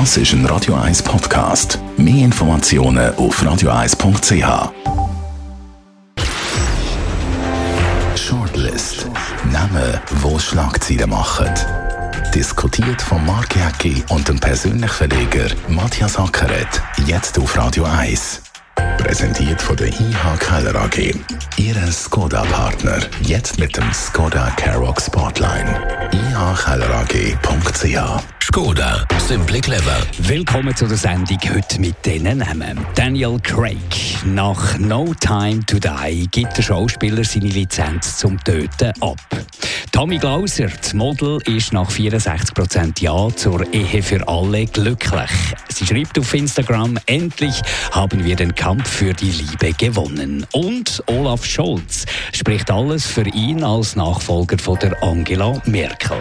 Das ist ein Radio 1 Podcast. Mehr Informationen auf radio1.ch. Shortlist. Namen, wo Schlagzeilen machen. Diskutiert von Mark Jäcki und dem persönlichen Verleger Matthias Ackeret. Jetzt auf Radio 1. Präsentiert von der IH Keller AG. Ihre Skoda-Partner. Jetzt mit dem Skoda Karoq Spotline. ihkellerag.ch Skoda, simply clever. Willkommen zu der Sendung heute mit diesen Namen. Daniel Craig. Nach No Time to Die gibt der Schauspieler seine Lizenz zum Töten ab. Tommy Glauser, das Model, ist nach 64% Ja zur Ehe für alle glücklich. Sie schreibt auf Instagram, endlich haben wir den Kampf für die Liebe gewonnen. Und Olaf Scholz spricht alles für ihn als Nachfolger von der Angela Merkel.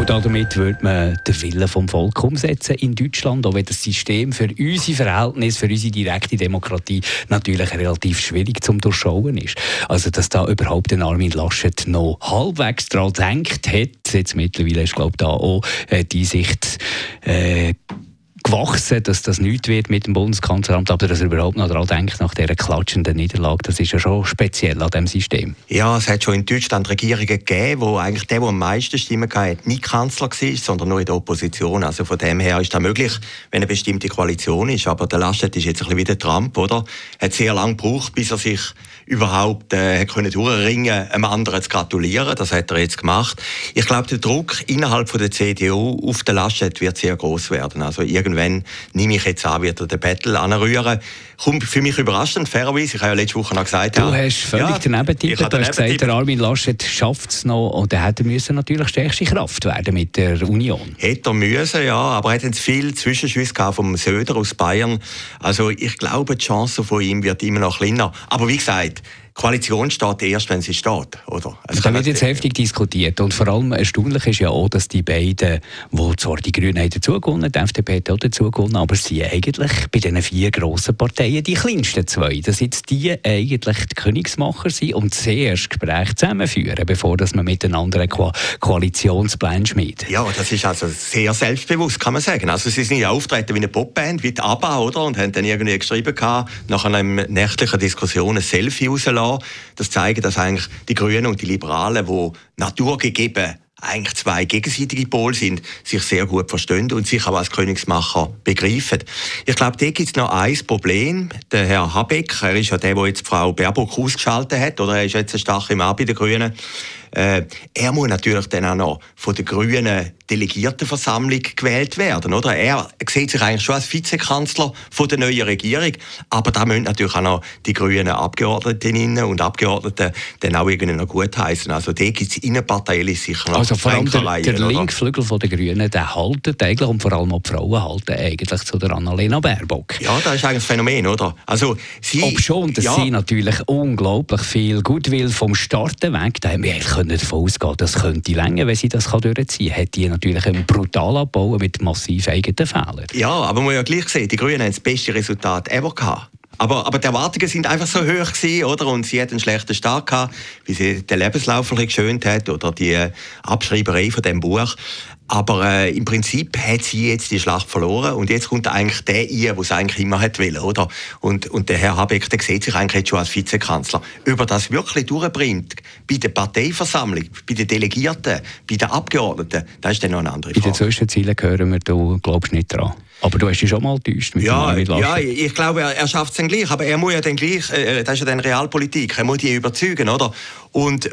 Und damit würde man den Willen vom Volk umsetzen in Deutschland, auch wenn das System für unsere Verhältnisse, für unsere direkte Demokratie natürlich relativ schwierig zum Durchschauen ist. Also, dass da überhaupt den Armin Laschet noch halbwegs daran denkt hat, jetzt mittlerweile ist, glaube ich, da auch äh, die Sicht äh, gewachsen, dass das nichts wird mit dem Bundeskanzleramt, aber dass er überhaupt noch daran denkt, nach dieser klatschenden Niederlage, das ist ja schon speziell an diesem System. Ja, es hat schon in Deutschland Regierungen gegeben, wo eigentlich der, der am meisten Stimmen hatte, nicht Kanzler war, sondern nur in der Opposition. Also von dem her ist das möglich, wenn eine bestimmte Koalition ist. Aber der Laschet ist jetzt ein bisschen wie der Trump, oder? Er hat sehr lange gebraucht, bis er sich überhaupt äh, können durchringen, einem anderen zu gratulieren. Das hat er jetzt gemacht. Ich glaube, der Druck innerhalb von der CDU auf den Laschet wird sehr groß werden. Also irgendwann nehme ich jetzt an, wird er den Battle anrühren. Kommt für mich überraschend, fairerweise. Ich habe ja letzte Woche noch gesagt... Du ja, hast völlig ja, daneben getippt. Du hast gesagt, der Armin Laschet schafft es noch und er hätte müssen natürlich stärkste Kraft werden mit der Union. Hätte er müssen, ja, aber er hat viel Zwischenschüsse vom Söder aus Bayern. Also ich glaube, die Chance von ihm wird immer noch kleiner. Aber wie gesagt, Koalition steht erst, wenn sie steht, oder? Also da wird jetzt heftig diskutiert und vor allem erstaunlich ist ja auch, dass die beiden, wo zwar die Grünen haben die FDP hat auch dazugewonnen, aber sie eigentlich bei diesen vier grossen Parteien die kleinsten zwei, dass jetzt die eigentlich die Königsmacher sind und zuerst Gespräche zusammenführen, bevor dass man miteinander einen Ko Koalitionsplan schmiedet. Ja, das ist also sehr selbstbewusst, kann man sagen. Also sie sind ja auftreten wie eine Popband, wie die ABBA, oder? Und haben dann irgendwie geschrieben gehabt, nach einer nächtlichen Diskussion ein Selfie rauslassen das zeigt, dass eigentlich die Grünen und die Liberalen, die naturgegeben eigentlich zwei gegenseitige Pole sind, sich sehr gut verstehen und sich auch als Königsmacher begreifen. Ich glaube, da gibt es noch ein Problem. Der Herr Habeck, er ist ja der, der jetzt Frau Baerbock ausgeschaltet hat, oder er ist jetzt ein starker Mann bei den Grünen. Äh, er muss natürlich dann auch noch von der grünen Delegiertenversammlung gewählt werden. Oder? Er sieht sich eigentlich schon als Vizekanzler von der neuen Regierung, aber da müssen natürlich auch noch die grünen Abgeordnetinnen und Abgeordneten dann auch irgendwie noch gut heißen. Also da gibt es innenparteilich sicher noch Also vor allem der, der linke Flügel der Grünen, der haltet eigentlich, und vor allem auch die Frauen halten eigentlich zu der Annalena Baerbock. Ja, das ist eigentlich ein Phänomen, oder? Also sie, Ob schon, dass ja. sie natürlich unglaublich viel Gutwill vom Starten weg, da haben wir können davon ausgehen, das könnte länger, wenn sie das durchziehen kann. Hat die natürlich einen brutal abbauen mit massiv eigenen Fehlern. Ja, aber man muss ja gleich sehen, die Grünen haben das beste Resultat ever gehabt. Aber, aber die Erwartungen sind einfach so hoch gewesen, oder? Und sie hat einen schlechten Start gehabt, wie sie den Lebenslauf geschönt hat oder die Abschreiberei von dem Buch. Aber äh, im Prinzip hat sie jetzt die Schlacht verloren und jetzt kommt eigentlich der ein, der es eigentlich immer hat will, oder? Und, und der Herr Habeck, der sieht sich eigentlich jetzt schon als Vizekanzler. Über das wirklich durchbringt, bei der Parteiversammlung, bei den Delegierten, bei den Abgeordneten, das ist dann noch eine andere Frage. Bei den Zwischenzielen hören wir, du glaubst nicht dran. Aber du hast dich schon mal enttäuscht mit ja, dem Ja, ich glaube, er, er schafft es dann gleich. Aber er muss ja dann gleich, äh, das ist ja dann Realpolitik, er muss die überzeugen, oder? Und äh,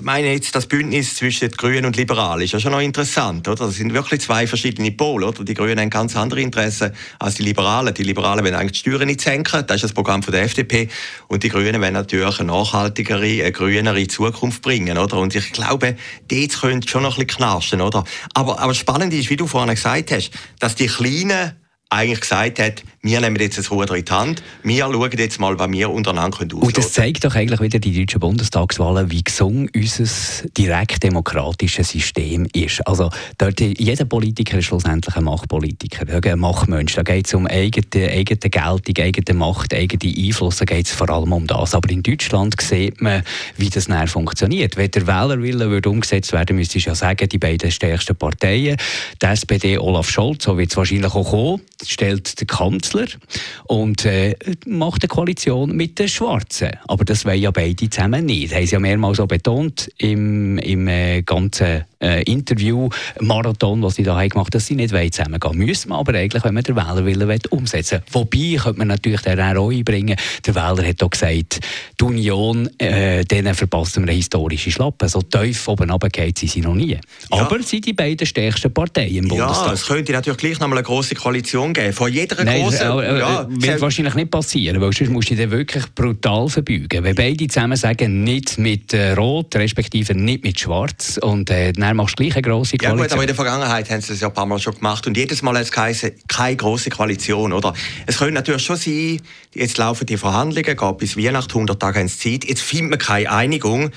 meine jetzt, das Bündnis zwischen den Grünen und Liberalen ist ja schon noch interessant, oder? Das sind wirklich zwei verschiedene Pole, oder? Die Grünen haben ganz andere Interessen als die Liberalen. Die Liberalen wollen eigentlich die Steuern nicht senken, das ist das Programm von der FDP. Und die Grünen wollen natürlich eine nachhaltigere, eine grünere Zukunft bringen, oder? Und ich glaube, dort könnte schon noch ein bisschen knarschen, oder? Aber, aber spannend ist, wie du vorhin gesagt hast, dass die Kleinen eigentlich gesagt hat, wir nehmen jetzt das Ruder in die Hand, wir schauen jetzt mal, was wir untereinander können Und das zeigt doch eigentlich wieder die deutschen Bundestagswahlen, wie gesund unser direkt demokratisches System ist. Also dort, jeder Politiker ist schlussendlich ein Machtpolitiker, ein Machtmensch. Da geht es um eigene, eigene Geltung, eigene Macht, eigene Einfluss, da geht es vor allem um das. Aber in Deutschland sieht man, wie das näher funktioniert. Wenn der Wählerwille würde umgesetzt werden, müsste ich ja sagen, die beiden stärksten Parteien, die SPD Olaf Scholz, so wird es wahrscheinlich auch kommen, stellt den Kanzler und äh, macht eine Koalition mit den Schwarzen. Aber das wollen ja beide zusammen nicht. Das haben sie ja mehrmals so betont im, im äh, ganzen äh, Interview-Marathon, was sie da haben gemacht dass sie nicht zusammengehen Müssen wir aber eigentlich, wenn man den Wählerwillen umsetzen will. Wobei, könnte man natürlich den auch einbringen, der Wähler hat auch gesagt, die Union, äh, denen verpassen wir eine historische Schlappe. So tief oben runtergeht sie noch nie. Ja. Aber sie sind die beiden stärksten Parteien im Bundestag. Ja, es könnte natürlich gleich noch mal eine grosse Koalition geben. Von jeder Nein, grossen... Äh, ja, wird wahrscheinlich nicht passieren, weil sonst musst du dich wirklich brutal verbeugen. Wenn beide zusammen sagen, nicht mit äh, Rot, respektive nicht mit Schwarz, und äh, dann machst du gleich eine grosse Koalition. Ja gut, aber in der Vergangenheit haben sie das ja ein paar Mal schon gemacht und jedes Mal hat es geheißen, keine grosse Koalition, oder? Es könnte natürlich schon sein, jetzt laufen die Verhandlungen, geht bis Weihnachten, 100 Tage ins Zeit, jetzt findet man keine Einigung.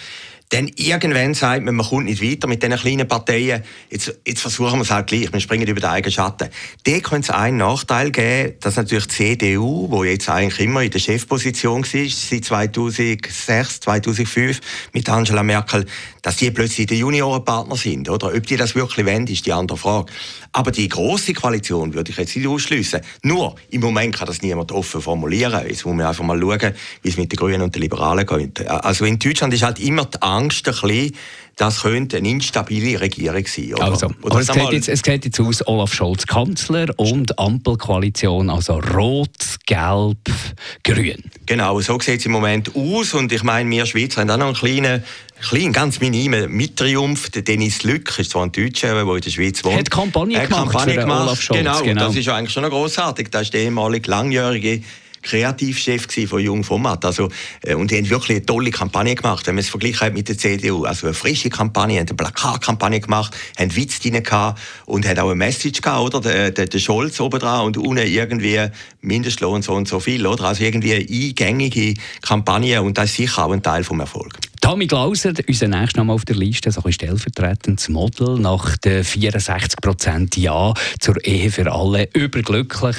Dann irgendwann sagt man, man kommt nicht weiter mit diesen kleinen Parteien. Jetzt, jetzt versuchen wir es halt gleich. Wir springen über den eigenen Schatten. Da könnte es einen Nachteil geben, dass natürlich die CDU, wo jetzt eigentlich immer in der Chefposition war, seit 2006, 2005 mit Angela Merkel, dass die plötzlich die Juniorenpartner sind. Oder ob die das wirklich wollen, ist die andere Frage. Aber die große Koalition würde ich jetzt nicht ausschließen. Nur, im Moment kann das niemand offen formulieren. Jetzt muss man einfach mal schauen, wie es mit den Grünen und den Liberalen geht. Also in Deutschland ist halt immer die Angst ein bisschen, das könnte eine instabile Regierung sein. Oder? Also, oder es, geht jetzt, es geht jetzt aus Olaf Scholz Kanzler und Ampelkoalition, also Rot, Gelb, Grün. Genau, so sieht es im Moment aus. Und ich meine, wir Schweizer haben auch noch einen kleinen klein, ganz minimen Mittriumph. Dennis Lück ist zwar ein Deutscher, der in der Schweiz wohnt. Hat Kampagne gemacht Kampagne gemacht. Olaf Scholz. Genau, genau. das ist eigentlich schon noch grossartig. Das ist der ehemalige langjährige Kreativchef von Jung Format. Also, äh, und die haben wirklich eine tolle Kampagne gemacht, wenn man es vergleicht mit der CDU. Also eine frische Kampagne, haben eine Plakatkampagne gemacht, haben Witz drin gehabt und haben auch eine Message gehabt, oder? Der, der, der Scholz oben dran und unten irgendwie Mindestlohn so und so viel, oder? Also irgendwie eine eingängige Kampagne und das ist sicher auch ein Teil vom Erfolg. Tommy Glauser, unser nächster Name auf der Liste, so ein stellvertretendes Model nach den 64 Prozent Ja zur Ehe für alle. Überglücklich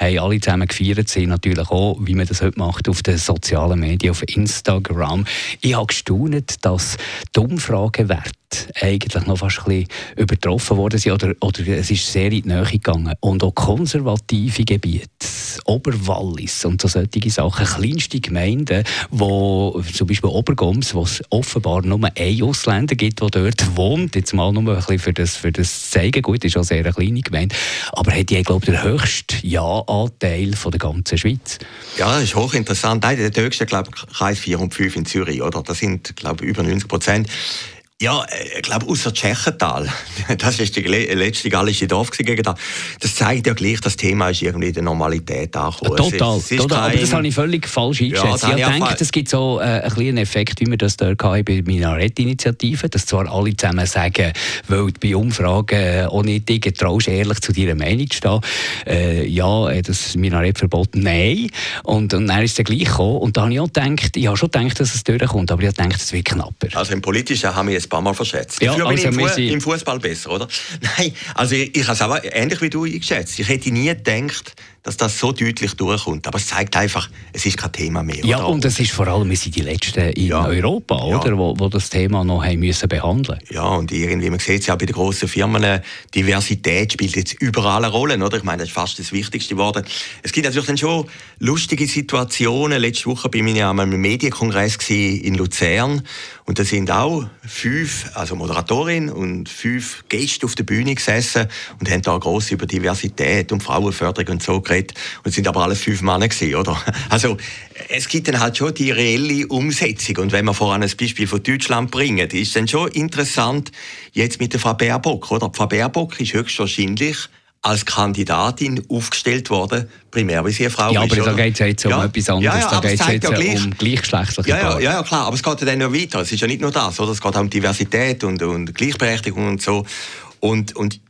haben alle zusammen gefeiert, sind natürlich auch, wie man das heute macht, auf den sozialen Medien, auf Instagram. Ich habe gestaunt, dass die Umfragewerte eigentlich noch fast ein übertroffen worden sind oder, oder es ist sehr in die Nähe gegangen. Und auch konservative Gebiete, Oberwallis und so solche Sachen, kleinste Gemeinden, wo zum Beispiel Obergoms, wo es offenbar nur einen Ausländer gibt, der dort wohnt, jetzt mal nur ein bisschen für das, für das zeigen, gut, ist auch sehr eine kleine Gemeinde, aber hat die, glaube ich, den höchsten Ja-Anteil der ganzen Schweiz. Ja, das ist hochinteressant. Der höchste, glaube ich, Kreis 4 und 5 in Zürich, oder? Das sind, glaube ich, über 90 Prozent. Ja, äh, ich glaube, außer Tschechental, das ist die letzte gallische Dorf gegen da. Das zeigt ja gleich, das Thema ist irgendwie in der Normalität angekommen. Total, es ist, es ist total. aber das habe ich völlig falsch eingeschätzt. Ja, ich denke, es gibt so äh, einen kleinen Effekt, wie wir das dort bei Minarett-Initiative, dass zwar alle zusammen sagen, weil du bei Umfragen äh, auch nicht dich traust, ehrlich zu deiner Meinung zu stehen, äh, ja, äh, das Minarettverbot, nein. Und, und dann ist es gleich gekommen. Und da habe ich auch gedacht, ich habe schon gedacht, dass es durchkommt, aber ich habe gedacht, es wird knapper. Also im Politischen haben wir jetzt paar Mal verschätzt. Ja, Dafür also bin ich im, Fu im Fußball besser, oder? Nein, also ich, ich habe es aber ähnlich wie du eingeschätzt. Ich hätte nie gedacht, dass das so deutlich durchkommt. Aber es zeigt einfach, es ist kein Thema mehr. Ja, oder? und es ist vor allem, wir sind die Letzten in ja. Europa, oder? Ja. Wo, wo das Thema noch haben müssen behandeln Ja, und irgendwie, man sieht es ja auch bei den grossen Firmen, Diversität spielt jetzt überall eine Rolle, oder? Ich meine, das ist fast das Wichtigste geworden. Es gibt natürlich dann schon lustige Situationen. Letzte Woche bin ich ja einem Medienkongress in Luzern und da sind auch fünf, also Moderatorin und fünf Gäste auf der Bühne gesessen und haben da groß über Diversität und Frauenförderung und so geredet. Und es sind aber alles fünf Männer gewesen, oder? Also, es gibt dann halt schon die reelle Umsetzung. Und wenn wir voran ein Beispiel von Deutschland bringen, ist dann schon interessant, jetzt mit der Frau Baerbock, oder? Die Frau Baerbock ist höchstwahrscheinlich als Kandidatin aufgestellt worden, primär weil sie eine Frau ja, ist. Ja, aber da geht es ja jetzt um ja. etwas anderes. Ja, ja, da geht es jetzt ja gleich. um gleichgeschlechtliche ja, ja, ja, klar, aber es geht ja dann noch weiter. Es ist ja nicht nur das, oder? es geht auch um Diversität und, und Gleichberechtigung und so. Und, und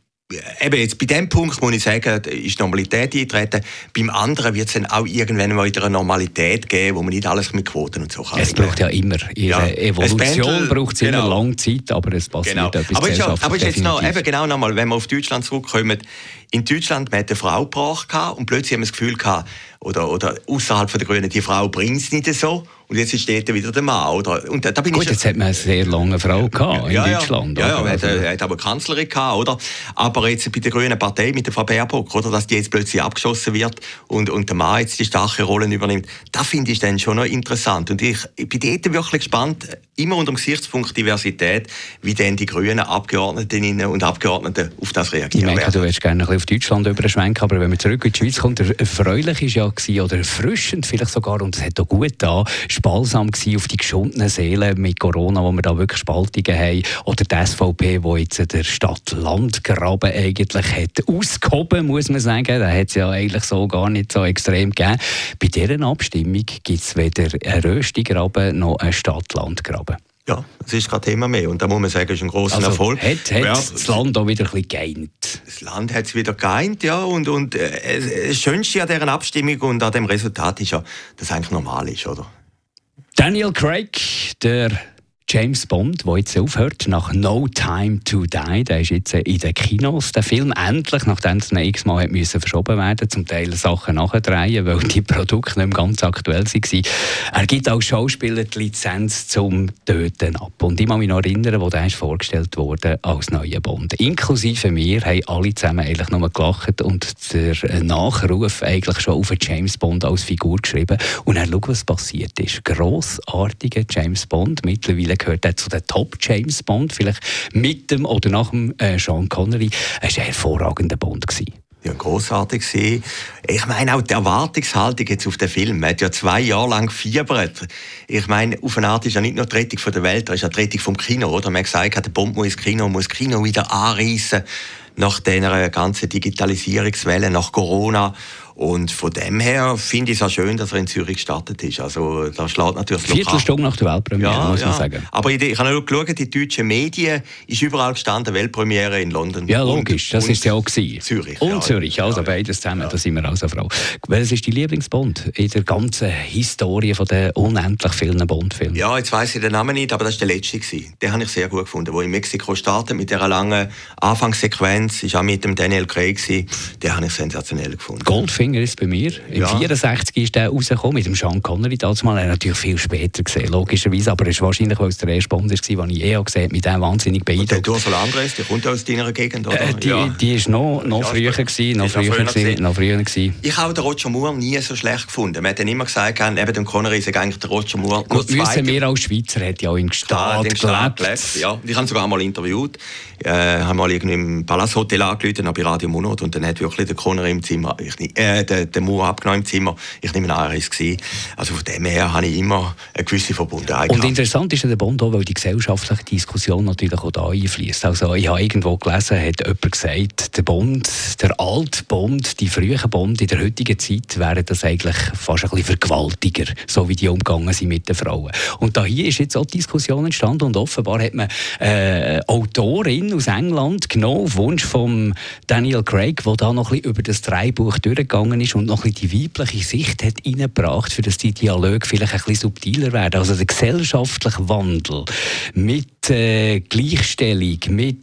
eben jetzt bei dem Punkt muss ich sagen, ist Normalität eintreten. Beim anderen wird es dann auch irgendwann mal wieder eine Normalität geben, wo man nicht alles mit Quoten und so kann. Es braucht ja immer, ihre ja. Evolution braucht es genau. immer lange Zeit, aber es passiert genau. etwas Aber, ist, aber ist jetzt noch, eben genau nochmal, wenn wir auf Deutschland zurückkommen, in Deutschland, man hat eine Frau gebracht und plötzlich haben wir das Gefühl gehabt, oder, oder außerhalb der Grünen, die Frau bringt es nicht so. Und jetzt steht da wieder der Mann. Oder? Und da, bin Gut, jetzt hat man eine sehr lange Frau gehabt in ja, Deutschland. Ja, ja, ja also. hat, hat aber Kanzlerin gehabt, oder? Aber jetzt bei der Grünen Partei mit der Frau Baerbock, oder? Dass die jetzt plötzlich abgeschossen wird und, und der Mann jetzt die starke Rolle übernimmt. Das finde ich dann schon noch interessant. Und ich, ich bin dort wirklich gespannt, immer unter dem Gesichtspunkt Diversität, wie denn die grünen Abgeordnetinnen und Abgeordneten auf das reagieren Ich merke, du willst gerne ein bisschen auf Deutschland überschwenken, aber wenn man zurück in die Schweiz kommt, erfreulich ist ja gewesen, oder erfrischend vielleicht sogar, und es hat auch gut da, spalsam gewesen auf die geschundenen Seelen mit Corona, wo wir da wirklich Spaltungen haben, oder die SVP, wo jetzt der Stadt-Land-Graben eigentlich hat ausgehoben, muss man sagen, da hat es ja eigentlich so gar nicht so extrem gegeben. Bei dieser Abstimmung gibt es weder einen Röstigraben noch einen Stadt-Land-Graben. Ja, das ist kein Thema mehr. Und da muss man sagen, ist ein grosser also, Erfolg. Hat, hat ja, das Land auch wieder ein bisschen geeint? Das Land hat es wieder geeint, ja. Und, und äh, das Schönste an dieser Abstimmung und an dem Resultat ist ja, dass es eigentlich normal ist, oder? Daniel Craig, der James Bond, der jetzt aufhört, nach No Time to Die, der ist jetzt in den Kinos, der Film, endlich, nachdem es x-mal müssen verschoben werden zum Teil Sachen nachdrehen, weil die Produkte nicht mehr ganz aktuell waren. Er gibt als Schauspieler die Lizenz zum Töten ab. Und ich kann mich noch erinnern, wo der ist vorgestellt wurde als neuer Bond. Inklusive mir haben alle zusammen eigentlich nur gelacht und der Nachruf eigentlich schon auf James Bond als Figur geschrieben. Und er schaut, was passiert ist. Grossartiger James Bond, mittlerweile gehört er zu den Top James Bond, vielleicht mit dem oder nach dem äh, Sean Connery. Er war ein hervorragender Bond. Ja, großartig gewesen. Ich meine auch die Erwartungshaltung jetzt auf den Film. Man hat ja zwei Jahre lang gefiebert. Ich meine, auf eine Art ist ja nicht nur die Rettung von der Welt, das ist ja die Rettung vom Kino, oder? Man hat gesagt, der Bomb muss ins Kino, muss das Kino wieder anreißen nach dieser ganzen Digitalisierungswelle, nach Corona. Und von dem her finde ich es auch schön, dass er in Zürich gestartet ist. Also, da schlägt natürlich Viertelstunde nach der Weltpremiere, ja, muss man ja. sagen. Aber ich, ich habe auch geschaut, die deutschen Medien ist überall gestanden, Weltpremiere in London. Ja, logisch, das ist ja auch gewesen. Zürich. Und ja, Zürich, also beides zusammen, da sind wir also froh. Welches ist dein Lieblingsbond in der ganzen Historie von den unendlich vielen Bond-Filmen? Ja, jetzt weiss ich den Namen nicht, aber das war der letzte. Gewesen. Den habe ich sehr gut gefunden, wo in Mexiko startet mit dieser langen Anfangssequenz, ist auch mit dem Daniel Craig. Gewesen. Den habe ich sensationell gefunden. Goldfinger Goldfinger ist bei mir. Im ja. 64 ist der rausgekommen mit dem Sean Connery. Damals mal, er natürlich viel später gesehen, logischerweise. Aber es ist wahrscheinlich, weil es der erste Bond war, den ich eh gesehen habe, mit dem wahnsinnig beeindruckt. Und der Ursula Andres, die kommt aus deiner Gegend, oder? Äh, die, ja. die ist noch, noch früher gewesen, noch früher, früher gewesen, noch früher gewesen. Ich habe den Roger Moore nie so schlecht gefunden. Man hat dann immer gesagt, neben dem Connery ist eigentlich der Roger Moore Gut, müssen wir als Schweizer, hat ja auch in Gstaad gelebt. gelebt. Ja, ich habe sogar mal interviewt. Äh, haben mal irgendwie im Palace Hotel angerufen, bei Radio Monat und dann hat wirklich der Connery im Zimmer, ich, äh, der, der Moore abgenommen im Zimmer. Ich nehme an, er ist. Also von dem her habe ich immer eine gewisse Verbundenheit. Und interessant ist ja der Bond auch, weil die gesellschaftliche Diskussion natürlich auch da einfließt. Also ich habe irgendwo gelesen, hat jemand gesagt, der Bond, der alte Bond, die frühen Bond in der heutigen Zeit wären das eigentlich fast ein bisschen vergewaltiger, so wie die umgegangen sind mit den Frauen. Und da hier ist jetzt auch die Diskussion entstanden und offenbar hat man äh, Autorin aus England genommen, auf Wunsch von Daniel Craig, der da noch ein bisschen über das Dreibuch durchgegangen ist und noch ein bisschen die weibliche Sicht hat reingebracht, für dass die Dialoge vielleicht ein bisschen subtiler werden. Also der gesellschaftliche Wandel mit äh, Gleichstellung, mit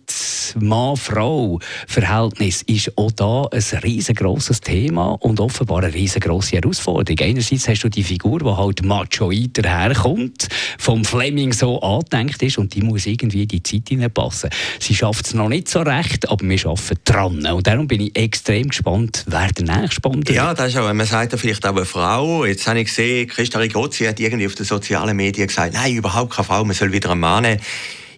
Mann-Frau-Verhältnis ist auch da ein riesengroßes Thema und offenbar eine riesengroße Herausforderung. Einerseits hast du die Figur, die halt machoid daherkommt, vom Fleming so angedenkt ist und die muss irgendwie in die Zeit hineinpassen. Sie schafft es noch nicht so recht, aber wir arbeiten dran. Und darum bin ich extrem gespannt, wer der nächste Bond Ja, das ist auch, man sagt ja vielleicht auch eine Frau. Jetzt habe ich gesehen, Christa Rigozzi hat irgendwie auf den sozialen Medien gesagt, nein, überhaupt keine Frau, man soll wieder einen Mann nehmen.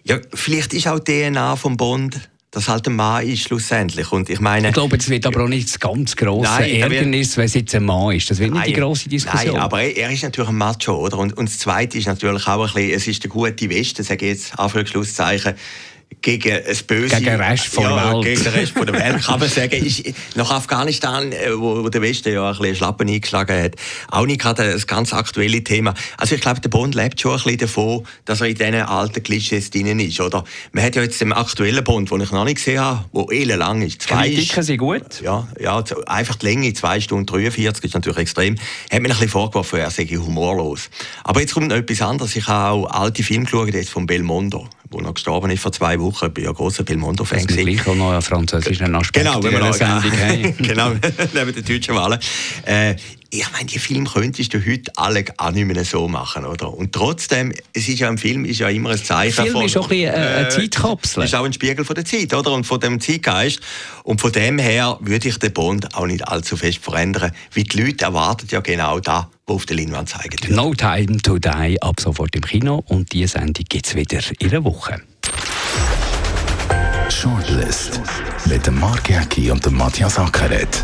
Ja, vielleicht ist auch DNA vom Bond dass halt ein Mann ist schlussendlich. Und ich meine... Ich glaube, es wird aber auch nicht das ganz grosse nein, Ärgernis, wenn es jetzt ein Mann ist. Das wird nein, nicht die grosse Diskussion. Nein, aber er ist natürlich ein Macho, oder? Und, und das Zweite ist natürlich auch ein bisschen, es ist der gute Westen, sage ich jetzt, Anführungs-Schlusszeichen, gegen das Böse. Gegen den Rest von ja, Welt. Gegen den Rest von der Welt, kann man sagen. Ist nach Afghanistan, äh, wo, der Westen ja ein bisschen Schlappen eingeschlagen hat, auch nicht gerade ein ganz aktuelles Thema. Also ich glaube, der Bond lebt schon ein bisschen davon, dass er in diesen alten Klischees drin ist, oder? Man hat ja jetzt den aktuellen Bond, den ich noch nicht gesehen habe, der lang ist. Zwei Kritiken sind gut. Ja, ja, einfach die Länge, 2 Stunden 43, ist natürlich extrem. Hat mir ein bisschen vorgeworfen, er sei humorlos. Aber jetzt kommt noch etwas anderes. Ich habe auch alte Filme geschaut, jetzt von Belmondo wo noch gestorben ist vor zwei Wochen. Ich bin ja ein grosser Belmondo-Fan. Also gleich auch noch einen französischen Aspekt genau, wenn wir noch, Sendung haben. genau, neben den deutschen Wahlen. Äh, ich meine, die Film könntest du heute alle auch nicht mehr so machen, oder? Und trotzdem, es ist ja im Film ist ja immer ein Zeichen Film von... ist auch ein bisschen eine äh, Zeitkapsel. ist auch ein Spiegel von der Zeit, oder? Und von dem Zeitgeist. Und von dem her würde ich den Bond auch nicht allzu fest verändern, weil die Leute erwarten ja genau das, was auf der Leinwand zeigen wird. No Time to Die ab sofort im Kino und diese Sendung gibt es wieder in einer Woche. Shortlist mit dem Mark Jäcki und dem Matthias Ackeret